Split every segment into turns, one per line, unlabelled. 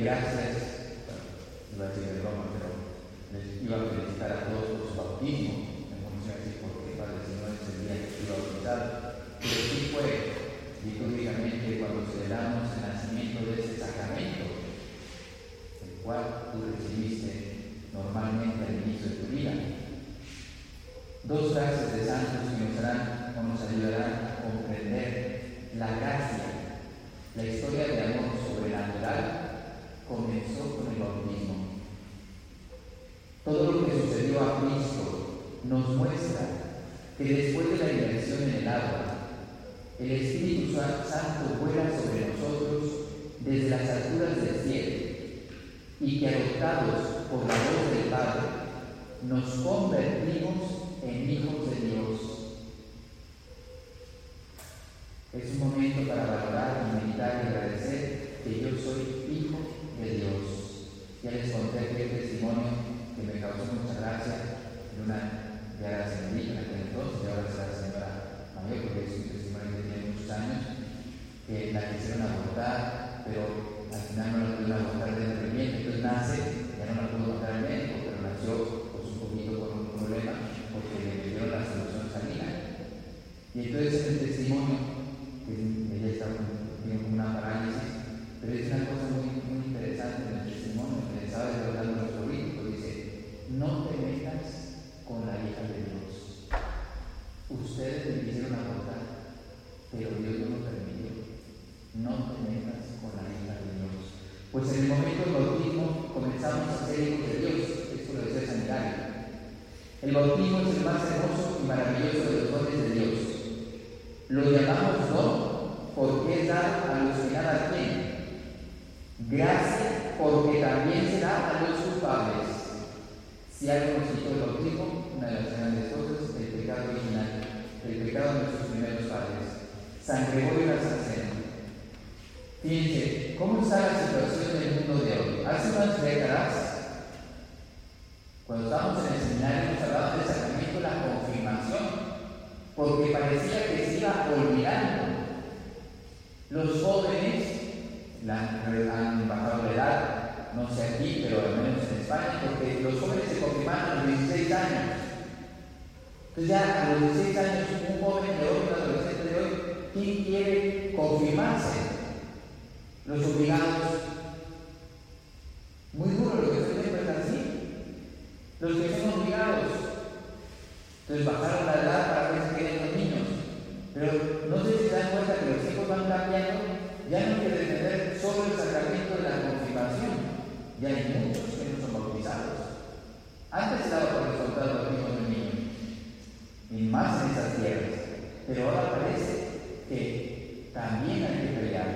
gracias, iba a decir de broma, pero les iba a felicitar a todos por su bautismo. Me puse así porque para el Señor ese día que iba a. Pero sí fue litúrgicamente cuando celebramos el nacimiento de ese sacramento, el cual tú recibiste normalmente al inicio de tu vida. Dos frases de santos que nos, harán, nos ayudarán a comprender Es un momento hijos de Dios. Esto lo Sanitario. El bautismo es el más hermoso y maravilloso de los dones de Dios. Lo llamamos don porque es dar a los que nada tienen. Gracia porque también se da a los culpables. Si algo nos quitó el bautismo, una de las grandes cosas, el pecado original, el pecado de nuestros primeros padres. San Gregorio Nazanceno. Fíjense, ¿cómo está la situación del mundo de hoy? Hace unas décadas, cuando estábamos en el seminario, nos hablaban del sacramento de la confirmación, porque parecía que se iba olvidando. Los jóvenes la, han bajado la edad, no sé aquí, pero al menos en España, porque los jóvenes se confirmaron a los 16 años. Entonces ya a los 16 años, un joven de hoy, un adolescente de hoy, ¿quién quiere confirmarse? Los obligados. Muy duro lo que estoy viendo es así. Los que son obligados. Entonces bajaron la edad para que se queden los niños. Pero no sé si se dan cuenta que los hijos van cambiando, ya no quieren tener solo el sacramento de la confirmación. Ya hay muchos que no son bautizados. Antes se daba por resultado los hijos del niño, y más en esas tierras. Pero ahora parece que también hay que pelear.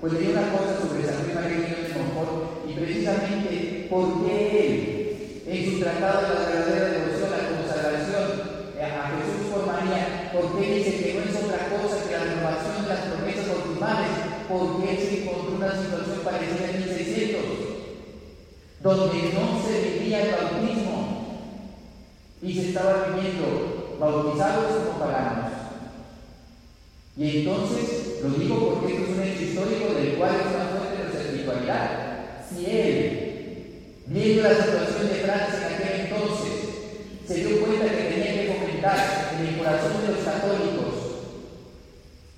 Pues leí una cosa sobre San Luis María de Montfort y precisamente por qué él, la verdadera devoción, la consagración a Jesús por María, por qué dice que no es otra cosa que la renovación de las promesas bautismales, porque él se encontró una situación parecida en 1600, donde no se vivía el bautismo y se estaba viviendo bautizados como paganos. Y entonces, lo digo porque esto es un hecho histórico del cual es una fuente de nuestra espiritualidad. Si él, viendo la situación de Francia en aquel entonces, se dio cuenta que tenía que fomentar en el corazón de los católicos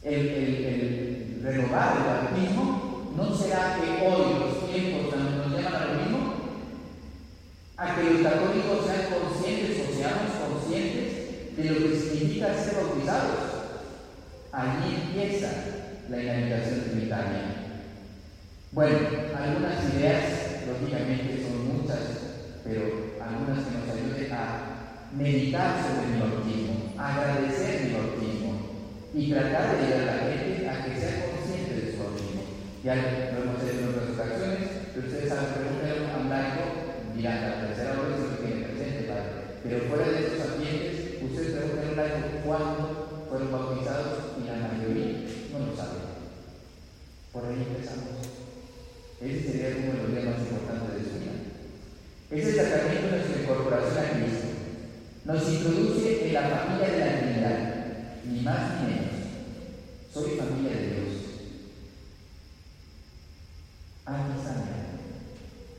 el, renovar el bautismo, ¿no será que hoy los tiempos nos llaman a lo mismo? A que los católicos sean conscientes o seamos conscientes de lo que significa ser bautizados. Allí empieza la inhabitación trinitaria. Bueno, lógicamente son muchas, pero algunas que nos ayuden a meditar sobre mi bautismo, agradecer mi bautismo y tratar de ayudar a la gente a que sea consciente de su bautismo. Ya lo hemos hecho en otras ocasiones, pero ustedes saben, preguntar a un laico, dirán, la tercera vez se lo tiene presente, padre. Pero fuera de estos ambientes, ustedes preguntan a un laico cuándo fueron bautizados y la mayoría no lo saben. Por ahí empezamos. Ese sería uno de los días más importantes de su vida. Ese sacramento es nuestra incorporación a Cristo. Nos introduce en la familia de la Trinidad, ni más ni menos. Soy familia de Dios. Aquí está.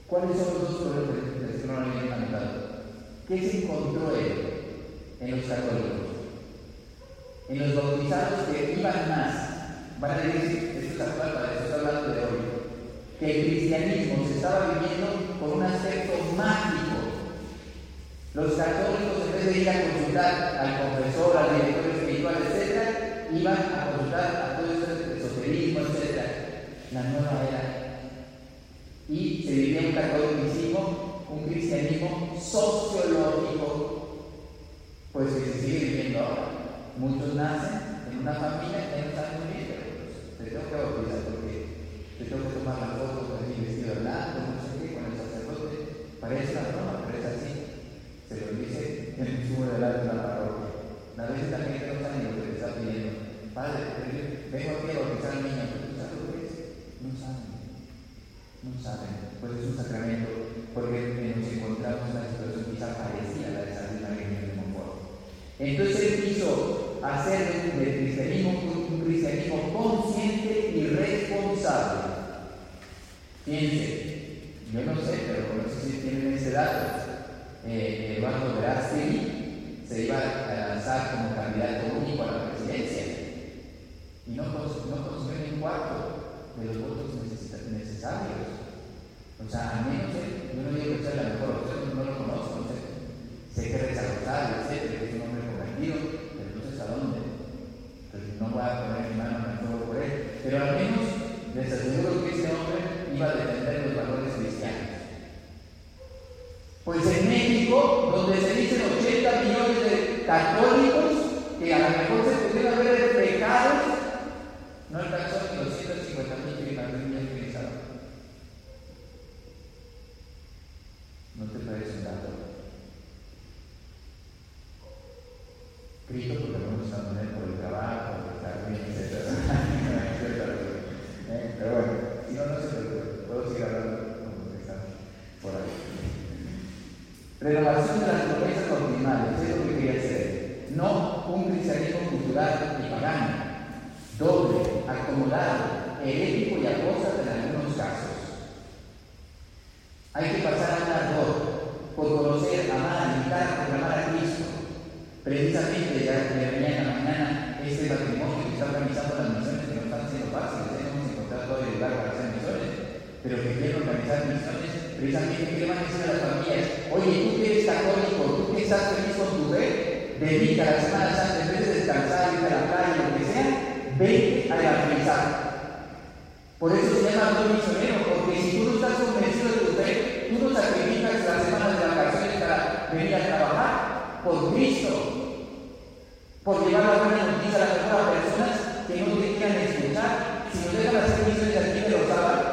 ¿Cuáles son los dos problemas que no lo habían anotado? ¿Qué se encontró él en los católicos? En los bautizados que iban más, van a decir, esto es actual para eso, hablando de hoy, que el cristianismo se estaba viviendo con un aspecto mágico. Los católicos, de ir a consultar al confesor, al director espiritual, etc., iban a consultar a todo ese esoterismo, etc. La nueva era. Y se vivía un catolicismo, un cristianismo sociológico, pues que se sigue viviendo ahora. Muchos nacen en una familia que no saben muy bien, pero pues, te tengo que bautizar porque te tengo que tomar la foto con mi vestido blanco, no sé qué, con el sacerdote. Parece una broma, pero es así. Se lo dice en el sumo de la parroquia. A veces la gente no sabe lo que te está pidiendo. Padre, vengo aquí a bautizar al niño, ¿tú sabes lo que es? No saben. No saben. Pues es un sacramento, porque nos encontramos en una situación quizá parecida a la de San María de Monfort. Entonces él quiso hacer del cristianismo un cristianismo consciente y responsable. Fíjense, yo no sé, pero no sé si tienen ese dato. Eh, Eduardo Verástegui se iba a lanzar como candidato único a la presidencia y no, no ni un cuarto de los votos necesarios. O sea, al menos él, yo no digo que sea la mejor opción, no lo conozco, no sé. Sé que reza Rosario, etcétera, que es un hombre convertido, pero no sé a dónde. Entonces no voy a poner mi mano en el fuego por él. Pero al menos les aseguro que ese hombre iba a defender los valores cristianos. Pues en México, donde se dicen 80 millones de católicos, que a lo mejor se pudieron haber pecados, no alcanzó ni los 150 mil que habían utilizado. ¿No te parece un dato? Cristo porque vamos a poner por el trabajo, por estar bien, etc. ¿Eh? Pero bueno, si no, no se preocupe, puedo seguir hablando como estamos por ahí. Renovación de las promesas doctrinales, es lo que quería hacer. No un cristianismo cultural y pagano, doble, acomodado, herético y apóstata en algunos casos. Hay que pasar a un ardor por conocer, amar, imitar, proclamar a Cristo. Precisamente ya de mañana a mañana este matrimonio que está organizando las misiones que no están siendo fáciles, hemos encontrado todo el lugar para hacer misiones, pero que quieren organizar misiones, precisamente ¿qué van a decir a las familias? Oye, tú que eres católico, tú que estás feliz con tu fe, dedica la Semana Santa, en vez de descansar, irte a la playa, lo que sea, vete a evangelizar. Por eso se llama don misionero, porque si tú no estás convencido de tu fe, tú no sacrificas las semanas de vacaciones para venir a trabajar por Cristo, por llevar la buena noticia a las otras personas que no te quieran escuchar. Si nos dejan hacer misiones aquí de los sábados,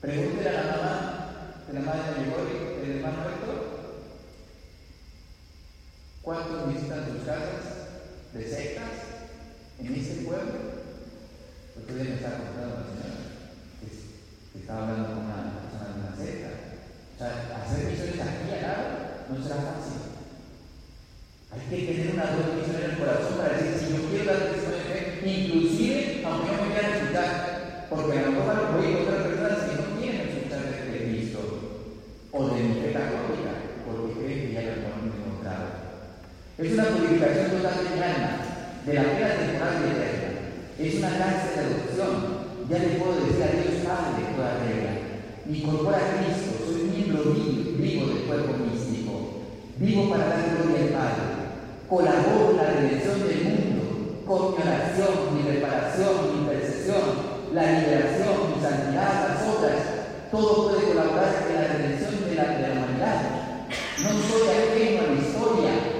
pregúntele a la mamá de la madre de Gregorio, del hermano Héctor, ¿cuántos visitan sus casas de sectas en este pueblo? Otro día me estaba contando la señora que, que, estaba hablando con una persona de una secta. O sea, hacer misiones aquí al lado no será fácil. Hay que tener una doble misión en el corazón para decir, si yo quiero dar testimonio de fe, inclusive aunque no me quieran escuchar, porque a lo mejor voy a encontrar personas que no quieren escuchar de Cristo o de mi fe católica, porque creen que ya lo han encontrado. Es una purificación total del alma, de la vida temporal y eterna. Es una cárcel de adopción. Ya le puedo decir a Dios Padre toda regla. Mi incorpora a Cristo, soy miembro vivo, vivo del cuerpo místico. Vivo para dar gloria al Padre. Colaboro en la redención del mundo, con mi oración, mi reparación, mi intercesión, la liberación, mi santidad, las otras. Todo puede colaborar en la redención de la humanidad. No soy ajeno a la historia,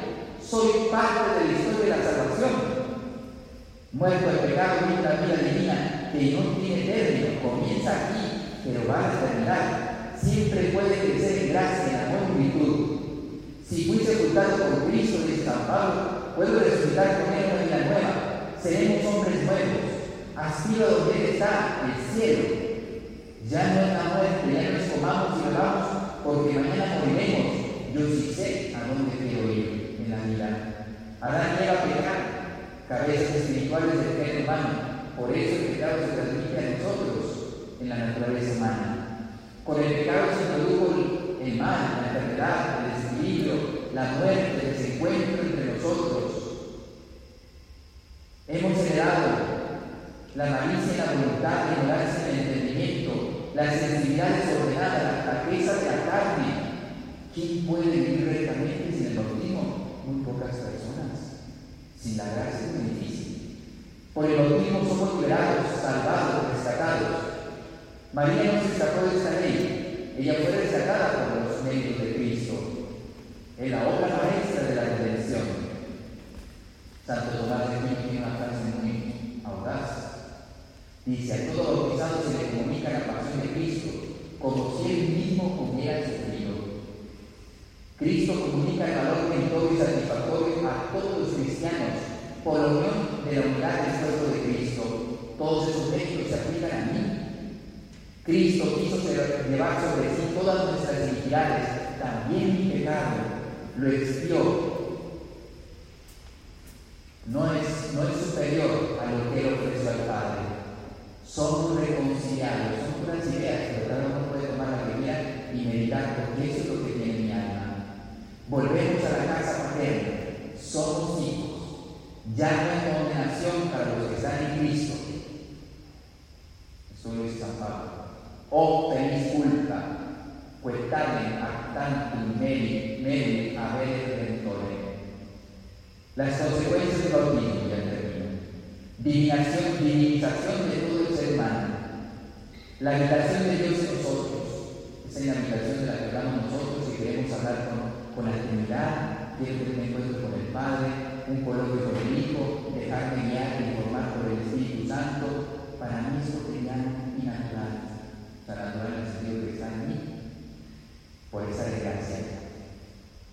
soy parte de la historia de la salvación. Muerto el pecado y una vida divina que no tiene término, comienza aquí, pero va a terminar. Siempre puede crecer en gracia, en amor y virtud. Si fui sepultado con Cristo, San Pablo, puedo resucitar con él una vida nueva. Seremos hombres nuevos. Aspiro donde está, el cielo. Ya no es la muerte, ya no es comamos y bebamos, porque mañana moriremos. Yo sí sé a dónde quiero ir en la vida. Adán llega a pecar, cabezas espirituales del reino humano. Por eso el pecado se transmite a nosotros en la naturaleza humana. Con el pecado se produjo el mal, la enfermedad, el desequilibrio, la muerte, el desencuentro entre nosotros. Hemos heredado la malicia y la voluntad, la ignorancia el entendimiento, la sensibilidad desordenada, la cabeza de la carne. ¿Quién puede vivir rectamente sin el bautismo? Muy pocas personas. Sin la gracia es muy difícil. Por el bautismo somos liberados, salvados, rescatados. María no se escapó de esta ley. Ella fue rescatada por los medios de Cristo. Es la obra maestra de la redención. Santo Tomás de Aquino tiene una frase muy audaz. Dice, a todo bautizado se le comunica la pasión de Cristo, como si él mismo hubiera sufrido. Cristo comunica el valor todo y satisfactorio a todos por la unión de la unidad del cuerpo de Cristo. Todos esos hechos se aplican a mí. Cristo quiso llevar sobre sí todas nuestras iniquidades, también mi pecado, lo expió no es, no es superior a lo que él ofreció al Padre. Somos reconciliados, son puras ideas, pero cada uno puede tomar la Biblia y meditar, porque eso es lo que tiene mi alma. Volvemos a la casa paterna, somos. Ya no hay condenación para los que están en Cristo. Esto lo dice San Pablo. O tenéis culpa, cuetame actantum meri, meri haber redentore. Las consecuencias del bautismo, ya termino. Divinación, divinización de todo el ser humano. La habitación de Dios en nosotros. Esa es la habitación de la que hablamos nosotros y queremos hablar con, con la Trinidad. Quiero tener encuentro con el Padre, un coloquio con el Hijo, dejarme guiar y informar por el Espíritu Santo. Para mí es cotidiano y natural. O sea, natural en el sentido que está en mí. Por esa desgracia.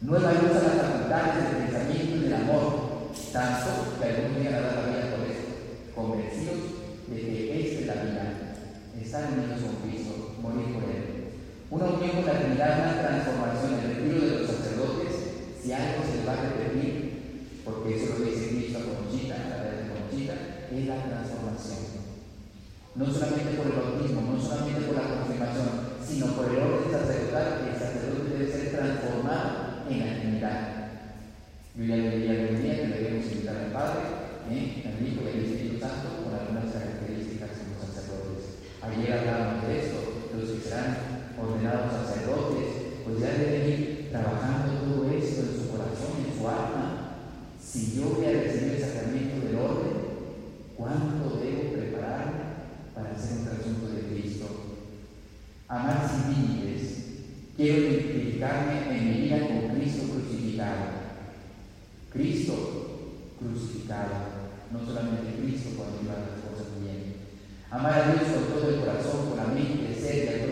Nueva luz a las facultades del pensamiento y del amor, tanto que algún día dará la vida por eso, convencidos de que esta es la vida, estar unidos con Cristo, morir por Él. Una unión con la Trinidad, una transformación, el retiro de los sacerdotes, si algo se les va a repetir, porque eso lo dice Cristo a Conchita, a través de Conchita, es la transformación. No solamente por el bautismo, no solamente por la confirmación, sino por el orden sacerdotal, que el sacerdote debe ser transformado en la Trinidad. Yo ya le diría algún día que debemos invitar al Padre, ¿eh? al Hijo y al Espíritu Santo con algunas características como sacerdotes. Ayer hablábamos de esto, los que serán ordenados sacerdotes, pues ya deben ir trabajando todo esto en su corazón, en su alma. Si yo voy a recibir el sacramento del orden, ¿cuánto debo prepararme para ser un trasunto de Cristo? Amar sin límites, Quiero identificarme en mi vida con Cristo crucificado. Cristo crucificado, no solamente Cristo cuando iba las cosas bien. Amar a Dios con todo el corazón, con la mente, ser